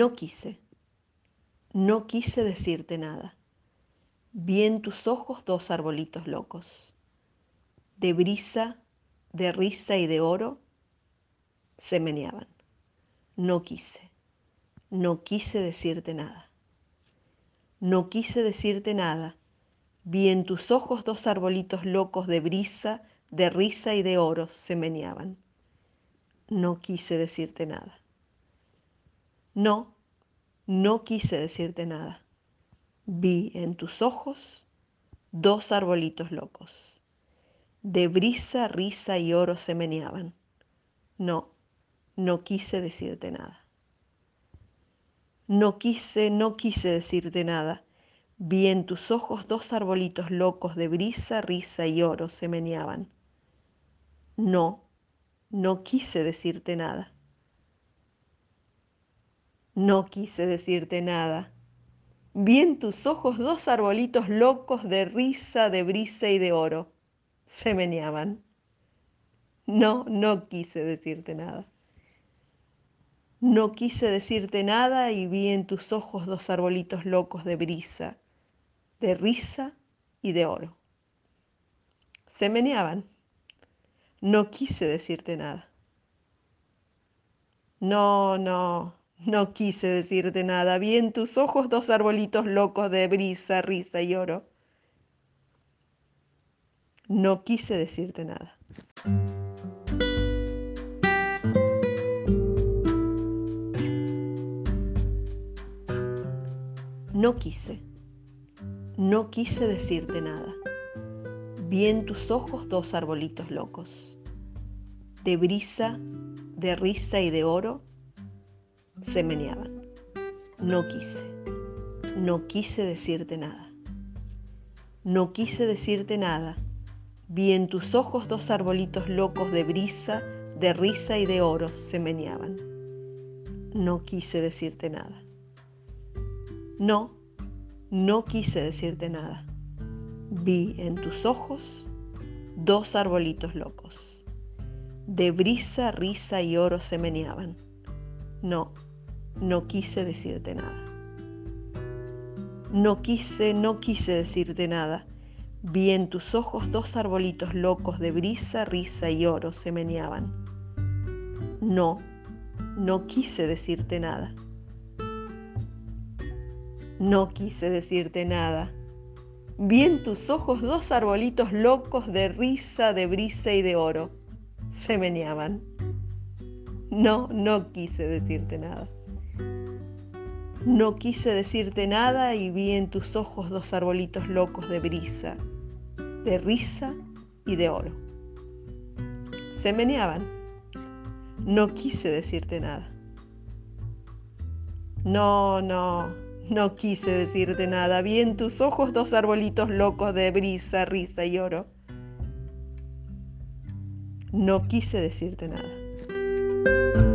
No quise, no quise decirte nada. Vi en tus ojos dos arbolitos locos, de brisa, de risa y de oro, se meneaban. No quise, no quise decirte nada. No quise decirte nada. Vi en tus ojos dos arbolitos locos de brisa, de risa y de oro se meneaban. No quise decirte nada. No, no quise decirte nada. Vi en tus ojos dos arbolitos locos. De brisa, risa y oro se meneaban. No, no quise decirte nada. No quise, no quise decirte nada. Vi en tus ojos dos arbolitos locos de brisa, risa y oro se meneaban. No, no quise decirte nada. No quise decirte nada. Vi en tus ojos dos arbolitos locos de risa, de brisa y de oro. Se meneaban. No, no quise decirte nada. No quise decirte nada y vi en tus ojos dos arbolitos locos de brisa, de risa y de oro. Se meneaban. No quise decirte nada. No, no, no quise decirte nada. Vi en tus ojos dos arbolitos locos de brisa, risa y oro. No quise decirte nada. No quise, no quise decirte nada. Vi en tus ojos dos arbolitos locos, de brisa, de risa y de oro se meneaban. No quise, no quise decirte nada. No quise decirte nada. Vi en tus ojos dos arbolitos locos de brisa, de risa y de oro se meneaban. No quise decirte nada. No, no quise decirte nada. Vi en tus ojos dos arbolitos locos. De brisa, risa y oro se meneaban. No, no quise decirte nada. No quise, no quise decirte nada. Vi en tus ojos dos arbolitos locos de brisa, risa y oro se meneaban. No, no quise decirte nada. No quise decirte nada. Vi en tus ojos dos arbolitos locos de risa, de brisa y de oro. Se meneaban. No, no quise decirte nada. No quise decirte nada y vi en tus ojos dos arbolitos locos de brisa, de risa y de oro. Se meneaban. No quise decirte nada. No, no, no quise decirte nada. Vi en tus ojos dos arbolitos locos de brisa, risa y oro. No quise decirte nada. you